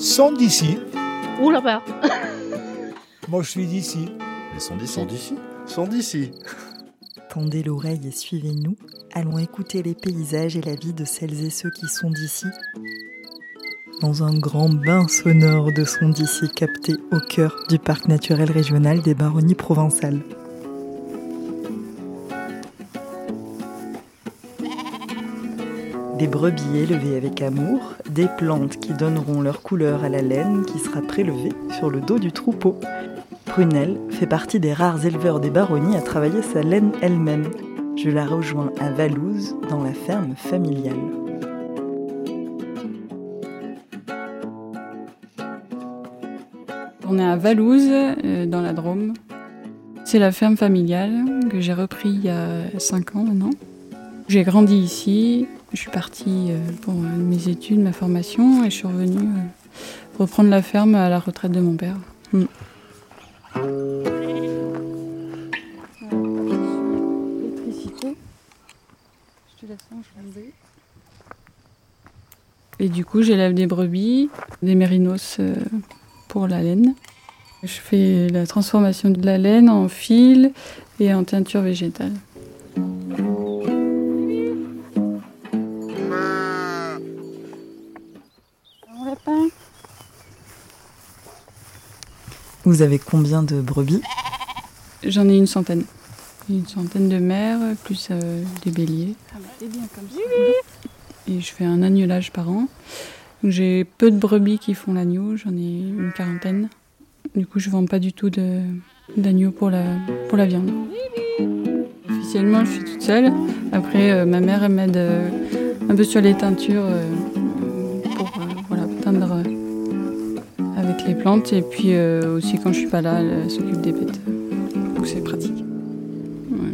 sont d'ici. Ou là-bas. Moi, je suis d'ici. Ils sont d'ici. Sont d'ici Sont d'ici. Tendez l'oreille et suivez-nous. Allons écouter les paysages et la vie de celles et ceux qui sont d'ici. Dans un grand bain sonore de son d'ici capté au cœur du parc naturel régional des Baronnies provençales. Des brebis élevées avec amour, des plantes qui donneront leur couleur à la laine qui sera prélevée sur le dos du troupeau. Prunelle fait partie des rares éleveurs des baronnies à travailler sa laine elle-même. Je la rejoins à Valouze, dans la ferme familiale. On est à Valouze, euh, dans la Drôme. C'est la ferme familiale que j'ai repris il y a 5 ans maintenant. J'ai grandi ici, je suis partie euh, pour euh, mes études, ma formation, et je suis revenue euh, reprendre la ferme à la retraite de mon père. Mm. Et du coup, j'élève des brebis, des mérinos pour la laine. Je fais la transformation de la laine en fil et en teinture végétale. Vous avez combien de brebis J'en ai une centaine. Une centaine de mères, plus euh, des béliers. Et je fais un agnelage par an. J'ai peu de brebis qui font l'agneau, j'en ai une quarantaine. Du coup, je vends pas du tout d'agneau pour la, pour la viande. Officiellement, je suis toute seule. Après, euh, ma mère m'aide euh, un peu sur les teintures plantes. Et puis euh, aussi, quand je suis pas là, elle s'occupe des bêtes. Donc c'est pratique.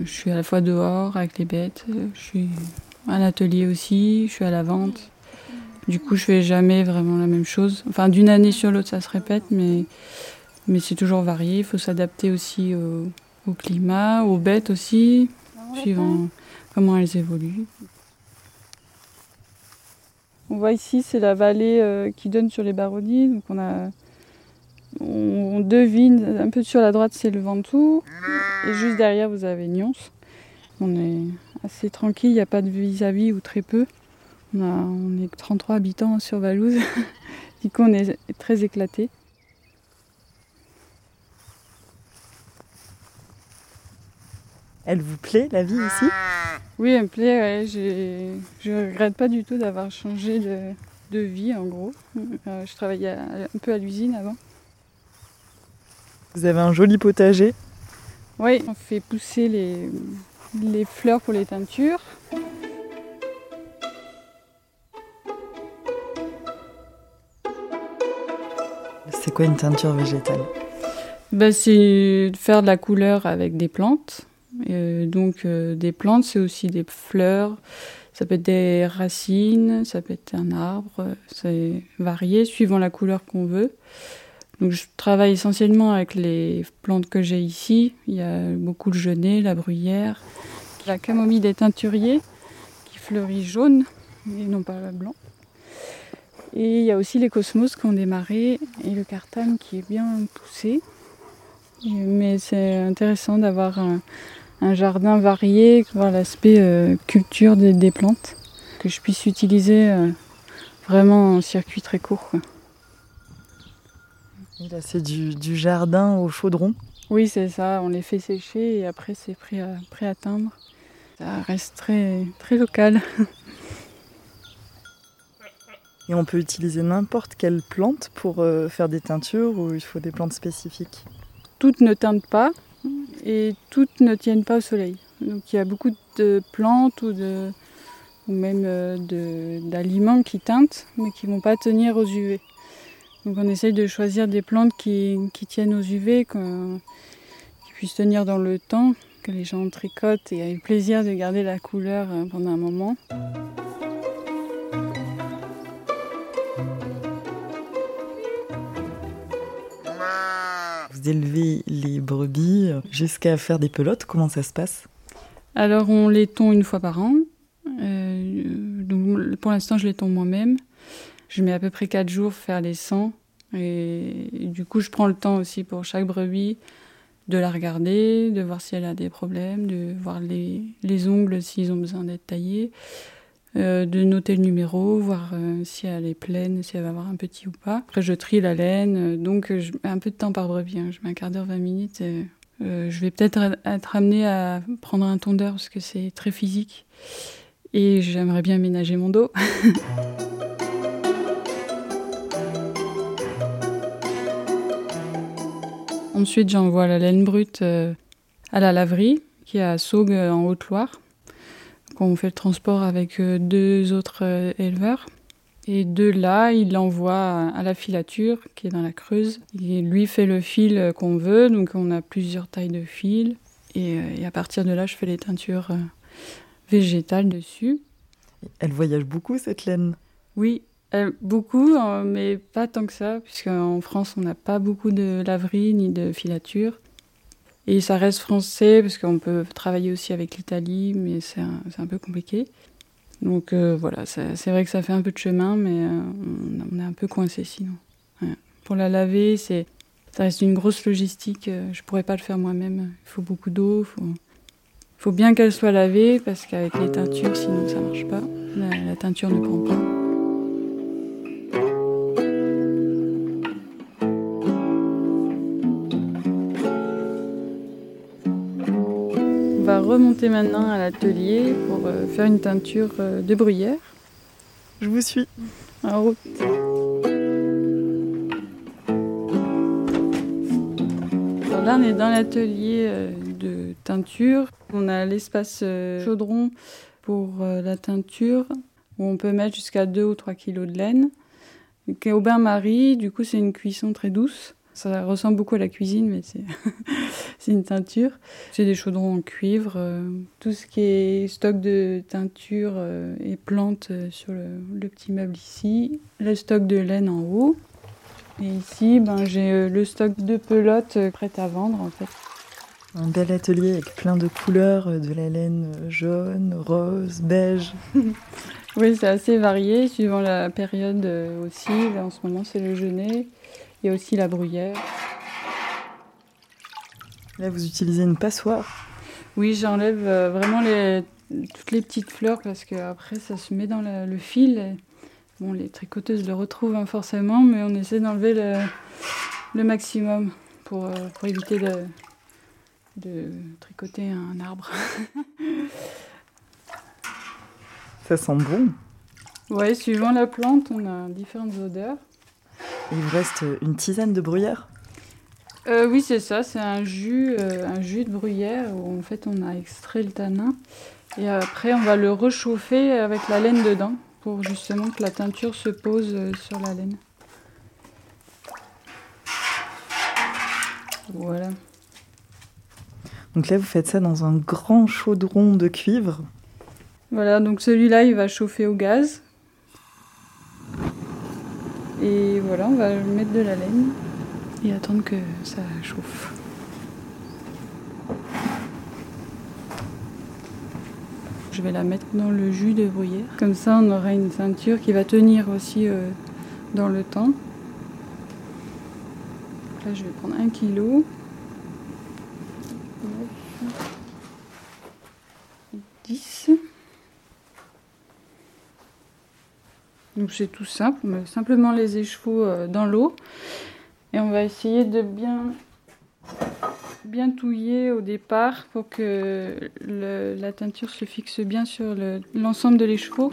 Je suis à la fois dehors avec les bêtes, euh, je suis à l'atelier aussi, je suis à la vente. Du coup, je fais jamais vraiment la même chose. Enfin, d'une année sur l'autre, ça se répète, mais, mais c'est toujours varié. Il faut s'adapter aussi au, au climat, aux bêtes aussi, suivant comment elles évoluent. On voit ici, c'est la vallée euh, qui donne sur les baronnies. Donc on a, on, devine un peu sur la droite, c'est le Ventoux, et juste derrière, vous avez Nyons. On est assez tranquille, il n'y a pas de vis-à-vis ou très peu. On, a, on est 33 habitants sur Valouze, du coup on est très éclatés. Elle vous plaît, la vie ici? Oui, elle me plaît, ouais, je ne regrette pas du tout d'avoir changé de, de vie en gros. Euh, je travaillais un peu à l'usine avant. Vous avez un joli potager. Oui, on fait pousser les, les fleurs pour les teintures. C'est quoi une teinture végétale? Bah, c'est de faire de la couleur avec des plantes. Euh, donc euh, des plantes, c'est aussi des fleurs, ça peut être des racines, ça peut être un arbre, c'est varié suivant la couleur qu'on veut. Donc je travaille essentiellement avec les plantes que j'ai ici. Il y a beaucoup de genêt, la bruyère, la camomille des teinturiers qui fleurit jaune et non pas blanc. Et il y a aussi les cosmos qui ont démarré et le cartame qui est bien poussé. Mais c'est intéressant d'avoir un, jardin varié, voir l'aspect euh, culture des, plantes, que je puisse utiliser euh, vraiment en circuit très court. Là, c'est du, du jardin au chaudron. Oui, c'est ça, on les fait sécher et après c'est prêt à, prêt à teindre. Ça reste très, très local. Et on peut utiliser n'importe quelle plante pour euh, faire des teintures ou il faut des plantes spécifiques? Toutes ne teintent pas et toutes ne tiennent pas au soleil. Donc il y a beaucoup de plantes ou, de, ou même euh, d'aliments qui teintent mais qui ne vont pas tenir aux UV. Donc on essaye de choisir des plantes qui, qui tiennent aux UV, qui puissent tenir dans le temps, que les gens tricotent et aient le plaisir de garder la couleur euh, pendant un moment. Vous élevez les brebis jusqu'à faire des pelotes. Comment ça se passe? Alors on les tond une fois par an. Euh, donc, pour l'instant je les tond moi-même. Je mets à peu près 4 jours faire les 100. Et, du coup, je prends le temps aussi pour chaque brebis de la regarder, de voir si elle a des problèmes, de voir les, les ongles s'ils ont besoin d'être taillés, euh, de noter le numéro, voir euh, si elle est pleine, si elle va avoir un petit ou pas. Après, je trie la laine, euh, donc je mets un peu de temps par brebis. Hein. Je mets un quart d'heure, 20 minutes. je vais peut-être être amenée à prendre un tondeur parce que c'est très physique. Et j'aimerais bien aménager mon dos. Ensuite, j'envoie la laine brute euh, à la laverie, qui est à Saugues en Haute-Loire. On fait le transport avec euh, deux autres euh, éleveurs. Et de là, il l'envoie à la filature, qui est dans la Creuse. Il lui fait le fil qu'on veut, donc on a plusieurs tailles de fil. Et, à partir de là, je fais les teintures végétales dessus. Elle voyage beaucoup, cette laine? Oui, euh, beaucoup, hein, mais pas tant que ça, puisqu'en France, on n'a pas beaucoup de laverie ni de filature. Et ça reste français, parce qu'on peut travailler aussi avec l'Italie, mais c'est un, peu compliqué. Donc euh, voilà, c'est vrai que ça fait un peu de chemin, mais euh, on, est un peu coincé sinon. Pour la laver, ça reste une grosse logistique. je pourrais pas le faire moi-même. Il faut beaucoup d'eau. Il faut, bien qu'elle soit lavée, parce qu'avec les teintures, sinon ça marche pas. la teinture ne prend pas. Remonter maintenant à l'atelier pour euh, faire une teinture euh, de bruyère. Je vous suis. En route. là, on est dans l'atelier euh, de teinture. On a l'espace chaudron pour la teinture où on peut mettre jusqu'à 2 ou 3 kg de laine. Au bain-marie, du coup, c'est une cuisson très douce. Ça ressemble beaucoup à la cuisine, mais c'est une teinture. C'est des chaudrons en cuivre. Euh, tout ce qui est stock de teinture euh, et plantes euh, sur le, petit meuble ici. Le stock de laine en haut. Et ici, ben, j'ai le stock de pelotes prêtes à vendre en fait. Un bel atelier avec plein de couleurs, de la laine jaune, rose, beige. oui, c'est assez varié suivant la période aussi. Là, en ce moment, c'est le genêt. Il y a aussi la bruyère. Là, vous utilisez une passoire Oui, j'enlève euh, vraiment les, toutes les petites fleurs parce qu'après, ça se met dans le fil. bon, les tricoteuses le retrouvent hein, forcément, mais on essaie d'enlever le, maximum pour, euh, pour éviter de, de tricoter un arbre. ça sent bon Oui, suivant la plante, on a différentes odeurs. Il vous reste une tisane de bruyère? Euh, Oui, c'est ça. C'est un jus, euh, un jus de bruyère où en fait on a extrait le tanin. Et après, on va le réchauffer avec la laine dedans pour justement que la teinture se pose euh, sur la laine. Voilà. Donc là, vous faites ça dans un grand chaudron de cuivre. Voilà, donc celui-là, il va chauffer au gaz. Et voilà, on va mettre de la laine et attendre que ça chauffe. Je vais la mettre dans le jus de bruyère. Comme ça, on aura une ceinture qui va tenir aussi euh, dans le temps. Là, je vais prendre un kilo. C'est tout simple, on simplement les échevaux euh, dans l'eau et on va essayer de bien, bien touiller au départ pour que la teinture se fixe bien sur l'ensemble de l'écheveau.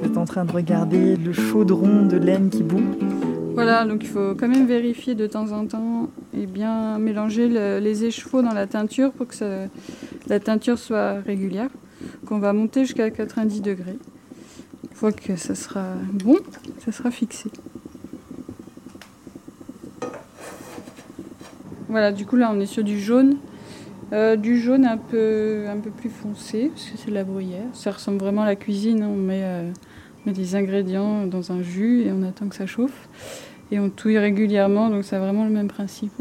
Vous êtes en train de regarder le chaudron de laine qui bout. Voilà, donc il faut quand même vérifier de temps en temps et bien mélanger les échevaux dans la teinture pour que la teinture soit régulière. Qu'on va monter jusqu'à 90 degrés. Une fois que ça sera bon, ça sera fixé. Voilà, du coup là on est sur du jaune. Euh, du jaune un peu, plus foncé, parce que c'est de la bruyère. Ça ressemble vraiment à la cuisine. Hein. On met, euh, met des ingrédients dans un jus et on attend que ça chauffe. Et on touille régulièrement, donc c'est vraiment le même principe.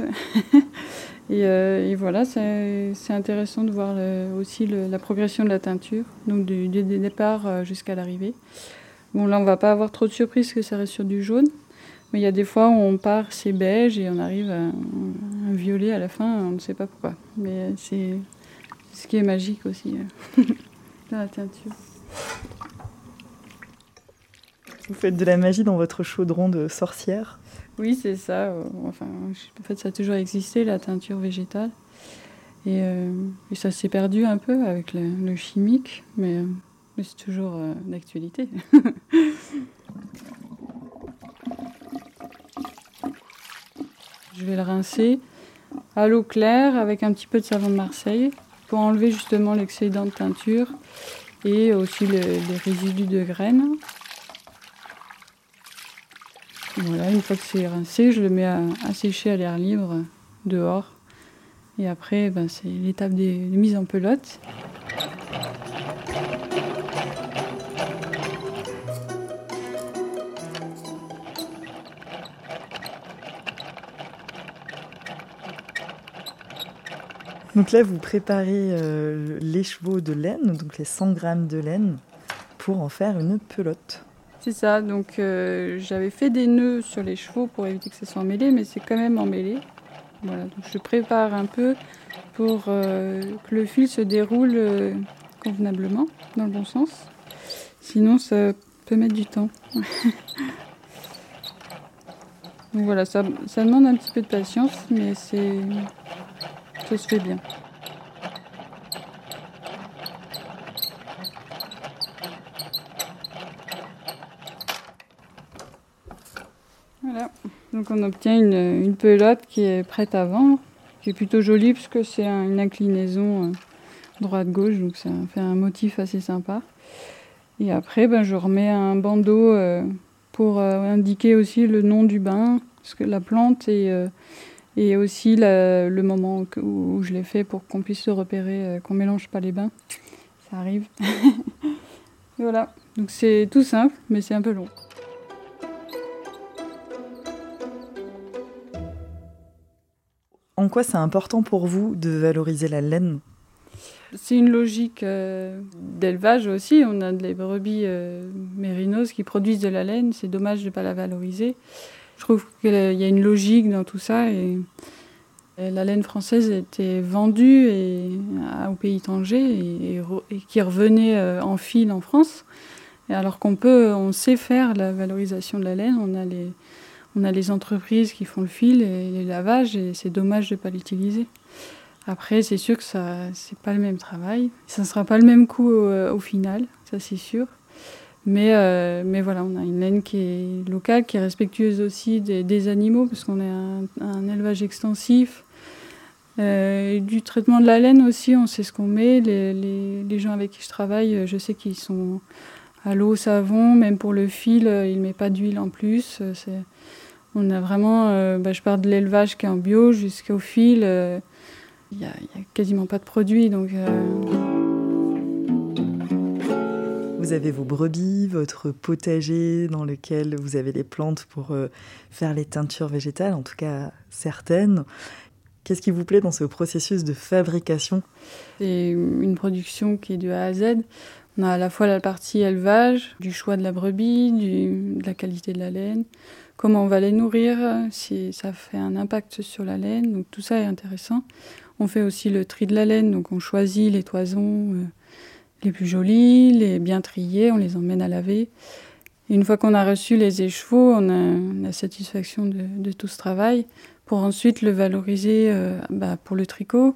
et, voilà, c'est intéressant de voir aussi la progression de la teinture, donc du, départ jusqu'à l'arrivée. Bon, là, on va pas avoir trop de surprises que ça reste sur du jaune. Mais il y a des fois où on part, c'est beige et on arrive à un violet à la fin, on ne sait pas pourquoi. Mais c'est ce qui est magique aussi euh, dans la teinture. Vous faites de la magie dans votre chaudron de sorcière Oui, c'est ça. Euh, enfin, en fait, ça a toujours existé, la teinture végétale. Et, euh, ça s'est perdu un peu avec le, chimique, mais, mais c'est toujours d'actualité. Je vais le rincer à l'eau claire avec un petit peu de savon de Marseille pour enlever justement l'excédent de teinture et aussi les résidus de graines. Voilà, une fois que c'est rincé, je le mets à, sécher à l'air libre dehors. Et après, ben, c'est l'étape des, des mises en pelote. Donc là, vous préparez euh, les chevaux de laine, donc les 100 grammes de laine, pour en faire une pelote. C'est ça, donc euh, j'avais fait des nœuds sur les chevaux pour éviter que ça soit emmêlé, mais c'est quand même emmêlé. Voilà, donc je prépare un peu pour euh, que le fil se déroule convenablement, dans le bon sens. Sinon, ça peut mettre du temps. donc voilà, ça, ça demande un petit peu de patience, mais c'est ça se fait bien. Voilà, donc on obtient une, pelote qui est prête à vendre, qui est plutôt jolie puisque c'est une inclinaison euh, droite-gauche, donc ça fait un motif assez sympa. Et après, ben, je remets un bandeau euh, pour euh, indiquer aussi le nom du bain, parce que la plante et aussi le moment où je l'ai fait pour qu'on puisse se repérer, qu'on mélange pas les bains. Ça arrive. voilà. Donc c'est tout simple, mais c'est un peu long. En quoi c'est important pour vous de valoriser la laine C'est une logique euh, d'élevage aussi. On a des brebis euh, mérinos qui produisent de la laine. C'est dommage de ne pas la valoriser. Je trouve qu'il y a une logique dans tout ça et, la laine française était vendue au pays étranger et, qui revenait euh, en fil en France. Alors qu'on peut, on sait faire la valorisation de la laine, on a les, on a les entreprises qui font le fil et les lavages et c'est dommage de ne pas l'utiliser. Après, c'est sûr que ça, c'est pas le même travail. Ça ne sera pas le même coût au final, ça c'est sûr. Mais, euh, mais voilà, on a une laine qui est locale, qui est respectueuse aussi des, animaux, parce qu'on est un, élevage extensif. Euh, du traitement de la laine aussi, on sait ce qu'on met. Les, les, gens avec qui je travaille, je sais qu'ils sont à l'eau, savon, même pour le fil, ils ne mettent pas d'huile en plus. On a vraiment, euh, bah, je pars de l'élevage qui est en bio jusqu'au fil. Il n'y a, a, quasiment pas de produits. Donc, vous avez vos brebis, votre potager dans lequel vous avez les plantes pour euh, faire les teintures végétales, en tout cas certaines. Qu'est-ce qui vous plaît dans ce processus de fabrication? C'est une production qui est de A à Z. On a à la fois la partie élevage, du choix de la brebis, de la qualité de la laine, comment on va les nourrir, si ça fait un impact sur la laine. Donc tout ça est intéressant. On fait aussi le tri de la laine, donc on choisit les toisons. Euh, les plus jolis, les bien triés, on les emmène à laver. une fois qu'on a reçu les écheveaux, on a la satisfaction de, tout ce travail pour ensuite le valoriser euh, bah, pour le tricot,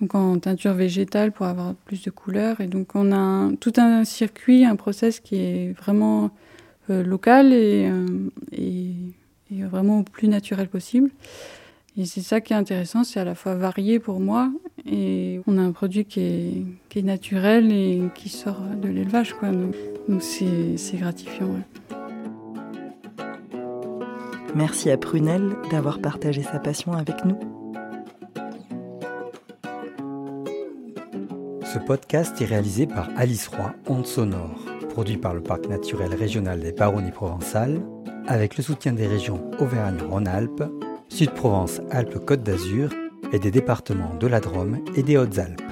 donc en teinture végétale pour avoir plus de couleurs. Et donc on a tout un circuit, un process qui est vraiment euh, local et, euh, et, et, vraiment au plus naturel possible. Et c'est ça qui est intéressant, c'est à la fois varié pour moi et on a un produit qui est, qui est naturel et qui sort de l'élevage. Quoi. Donc c'est gratifiant. Merci à Prunelle d'avoir partagé sa passion avec nous. Ce podcast est réalisé par Alice Roy, Onde Sonore, produit par le Parc naturel régional des Baronnies provençales avec le soutien des régions Auvergne-Rhône-Alpes, Sud-Provence-Alpes-Côte d'Azur et des départements de la Drôme et des Hautes-Alpes.